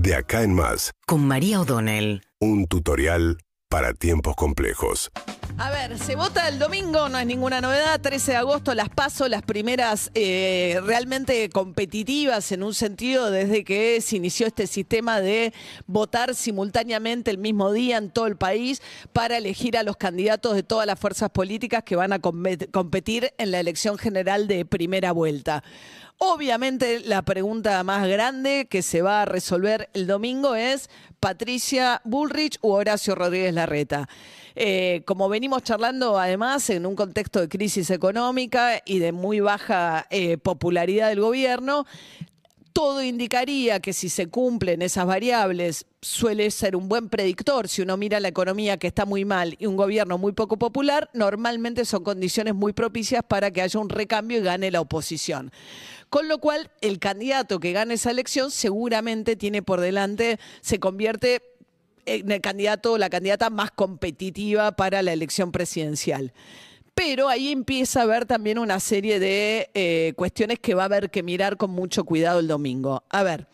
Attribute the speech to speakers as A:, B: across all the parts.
A: De acá en más,
B: con María O'Donnell.
A: un tutorial para tiempos complejos.
C: A ver, se vota el domingo, no es ninguna novedad. 13 de agosto las paso, las primeras eh, realmente competitivas en un sentido desde que se inició este sistema de votar simultáneamente el mismo día en todo el país para elegir a los candidatos de todas las fuerzas políticas que van a compet- competir en la elección general de primera vuelta. Obviamente la pregunta más grande que se va a resolver el domingo es Patricia Bullrich u Horacio Rodríguez Larreta. Eh, como venimos charlando además en un contexto de crisis económica y de muy baja eh, popularidad del gobierno, todo indicaría que si se cumplen esas variables suele ser un buen predictor. Si uno mira la economía que está muy mal y un gobierno muy poco popular, normalmente son condiciones muy propicias para que haya un recambio y gane la oposición. Con lo cual, el candidato que gane esa elección seguramente tiene por delante, se convierte en el candidato o la candidata más competitiva para la elección presidencial. Pero ahí empieza a haber también una serie de eh, cuestiones que va a haber que mirar con mucho cuidado el domingo. A ver,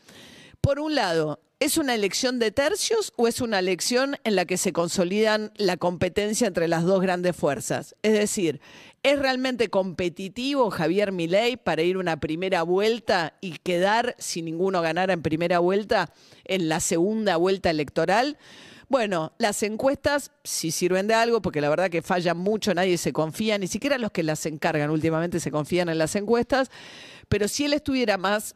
C: por un lado, ¿es una elección de tercios o es una elección en la que se consolidan la competencia entre las dos grandes fuerzas? Es decir, ¿es realmente competitivo Javier Milei para ir una primera vuelta y quedar, si ninguno ganara en primera vuelta, en la segunda vuelta electoral? Bueno, las encuestas sí sirven de algo, porque la verdad que fallan mucho, nadie se confía, ni siquiera los que las encargan últimamente se confían en las encuestas, pero si él estuviera más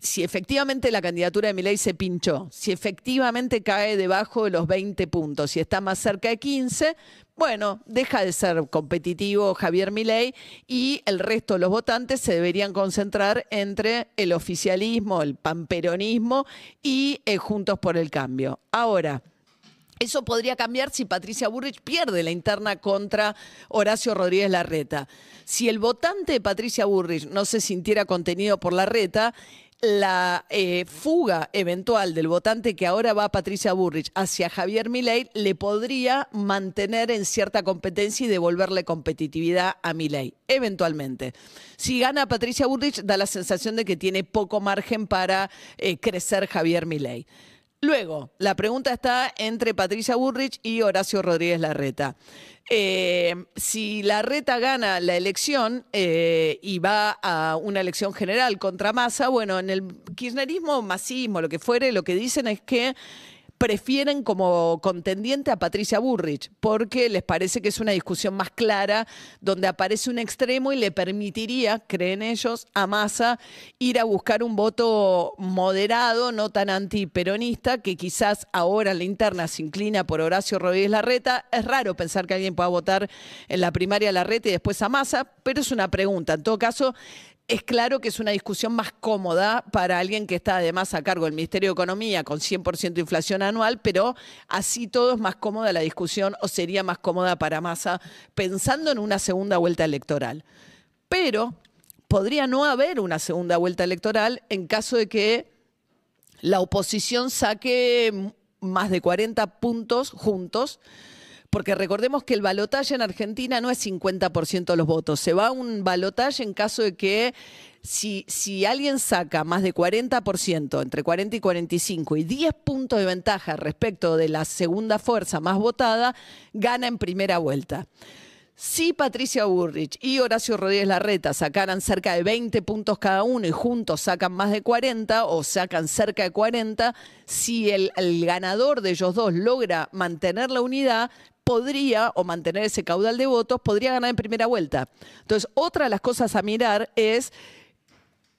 C: si efectivamente la candidatura de Milei se pinchó, si efectivamente cae debajo de los 20 puntos, si está más cerca de 15, bueno, deja de ser competitivo Javier Milei y el resto de los votantes se deberían concentrar entre el oficialismo, el pamperonismo y eh, Juntos por el Cambio. Ahora, eso podría cambiar si Patricia Burrich pierde la interna contra Horacio Rodríguez Larreta. Si el votante de Patricia Burrich no se sintiera contenido por Larreta, la eh, fuga eventual del votante que ahora va Patricia Burrich hacia Javier Milei le podría mantener en cierta competencia y devolverle competitividad a Milei, eventualmente. Si gana Patricia Burrich, da la sensación de que tiene poco margen para eh, crecer Javier Milei. Luego, la pregunta está entre Patricia Burrich y Horacio Rodríguez Larreta. Eh, si Larreta gana la elección eh, y va a una elección general contra Massa, bueno, en el kirchnerismo, masismo, lo que fuere, lo que dicen es que prefieren como contendiente a Patricia Burrich, porque les parece que es una discusión más clara, donde aparece un extremo y le permitiría, creen ellos, a Massa ir a buscar un voto moderado, no tan antiperonista, que quizás ahora en la interna se inclina por Horacio Rodríguez Larreta. Es raro pensar que alguien pueda votar en la primaria Larreta y después a Massa, pero es una pregunta. En todo caso, es claro que es una discusión más cómoda para alguien que está además a cargo del Ministerio de Economía con 100% de inflación anual, pero así todo es más cómoda la discusión o sería más cómoda para Massa pensando en una segunda vuelta electoral. Pero podría no haber una segunda vuelta electoral en caso de que la oposición saque más de 40 puntos juntos. Porque recordemos que el balotaje en Argentina no es 50% de los votos. Se va a un balotaje en caso de que si, si alguien saca más de 40%, entre 40 y 45, y 10 puntos de ventaja respecto de la segunda fuerza más votada, gana en primera vuelta. Si Patricia Burrich y Horacio Rodríguez Larreta sacaran cerca de 20 puntos cada uno y juntos sacan más de 40 o sacan cerca de 40, si el, el ganador de ellos dos logra mantener la unidad, podría, o mantener ese caudal de votos, podría ganar en primera vuelta. Entonces, otra de las cosas a mirar es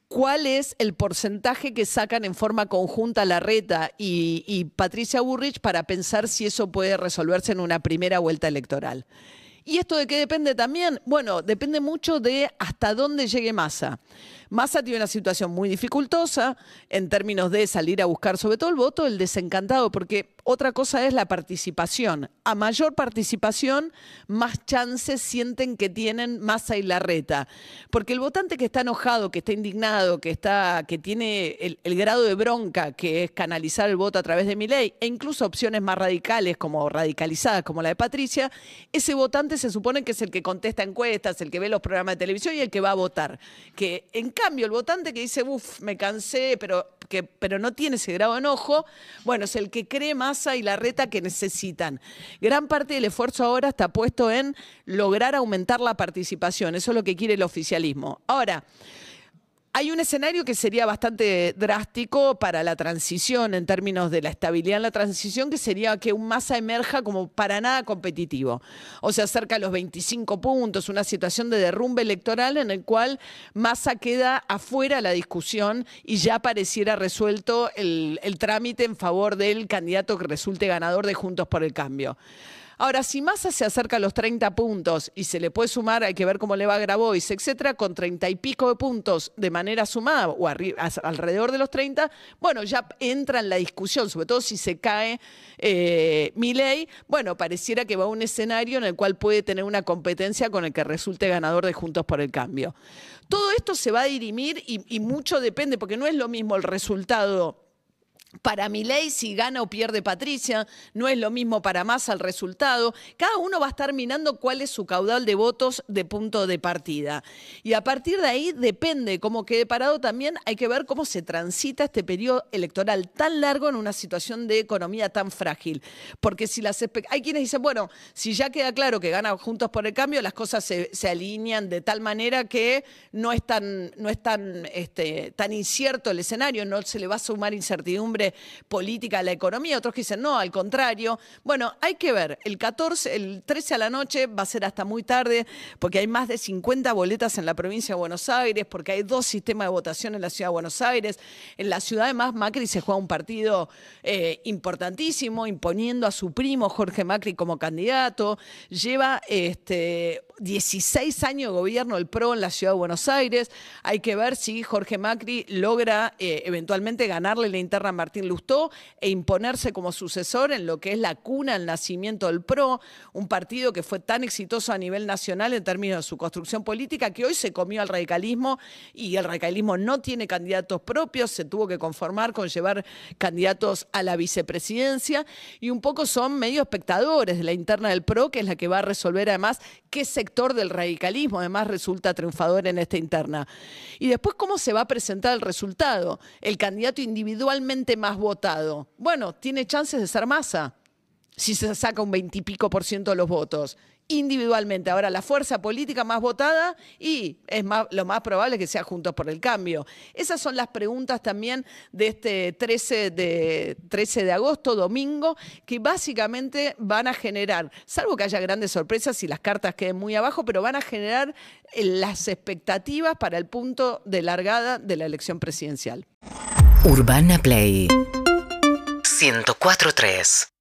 C: cuál es el porcentaje que sacan en forma conjunta Larreta y, y Patricia Burrich para pensar si eso puede resolverse en una primera vuelta electoral. ¿Y esto de qué depende también? Bueno, depende mucho de hasta dónde llegue Massa. Massa tiene una situación muy dificultosa en términos de salir a buscar sobre todo el voto del desencantado, porque otra cosa es la participación. A mayor participación, más chances sienten que tienen Massa y Larreta. Porque el votante que está enojado, que está indignado, que, está, que tiene el, el grado de bronca, que es canalizar el voto a través de mi ley, e incluso opciones más radicales, como radicalizadas, como la de Patricia, ese votante se supone que es el que contesta encuestas, el que ve los programas de televisión y el que va a votar. Que cambio, el votante que dice, uff, me cansé, pero que, pero no tiene ese grado de enojo, bueno, es el que cree masa y la reta que necesitan. Gran parte del esfuerzo ahora está puesto en lograr aumentar la participación, eso es lo que quiere el oficialismo. Ahora, hay un escenario que sería bastante drástico para la transición en términos de la estabilidad en la transición, que sería que un masa emerja como para nada competitivo. O sea, cerca de los 25 puntos, una situación de derrumbe electoral en el cual masa queda afuera la discusión y ya pareciera resuelto el, el trámite en favor del candidato que resulte ganador de Juntos por el Cambio. Ahora, si Massa se acerca a los 30 puntos y se le puede sumar, hay que ver cómo le va a Grabois, etcétera, con 30 y pico de puntos de manera sumada o alrededor de los 30, bueno, ya entra en la discusión, sobre todo si se cae eh, ley, bueno, pareciera que va a un escenario en el cual puede tener una competencia con el que resulte ganador de Juntos por el Cambio. Todo esto se va a dirimir y mucho depende, porque no es lo mismo el resultado para mi ley, si gana o pierde Patricia, no es lo mismo para más el resultado. Cada uno va a estar mirando cuál es su caudal de votos de punto de partida. Y a partir de ahí depende cómo quede parado también, hay que ver cómo se transita este periodo electoral tan largo en una situación de economía tan frágil. Porque si las hay quienes dicen, bueno, si ya queda claro que gana Juntos por el Cambio, las cosas se, alinean de tal manera que no es tan, no es tan, este, tan incierto el escenario, no se le va a sumar incertidumbre política a la economía, otros que dicen no, al contrario. Bueno, hay que ver, el 14, el 13 a la noche va a ser hasta muy tarde, porque hay más de 50 boletas en la provincia de Buenos Aires, porque hay dos sistemas de votación en la ciudad de Buenos Aires. En la ciudad además Macri se juega un partido eh, importantísimo, imponiendo a su primo Jorge Macri como candidato. Lleva este, 16 años de gobierno el PRO en la ciudad de Buenos Aires. Hay que ver si Jorge Macri logra eh, eventualmente ganarle la interna Martín Lustó e imponerse como sucesor en lo que es la cuna, el nacimiento del PRO, un partido que fue tan exitoso a nivel nacional en términos de su construcción política que hoy se comió al radicalismo y el radicalismo no tiene candidatos propios, se tuvo que conformar con llevar candidatos a la vicepresidencia y un poco son medio espectadores de la interna del PRO, que es la que va a resolver además qué se del radicalismo, además resulta triunfador en esta interna. Y después, ¿cómo se va a presentar el resultado? El candidato individualmente más votado. Bueno, tiene chances de ser masa si se saca un veintipico por ciento de los votos individualmente. Ahora, la fuerza política más votada y es lo más probable que sea Juntos por el Cambio. Esas son las preguntas también de este 13 de, 13 de agosto, domingo, que básicamente van a generar, salvo que haya grandes sorpresas y las cartas queden muy abajo, pero van a generar eh, las expectativas para el punto de largada de la elección presidencial.
B: Urbana Play 104.3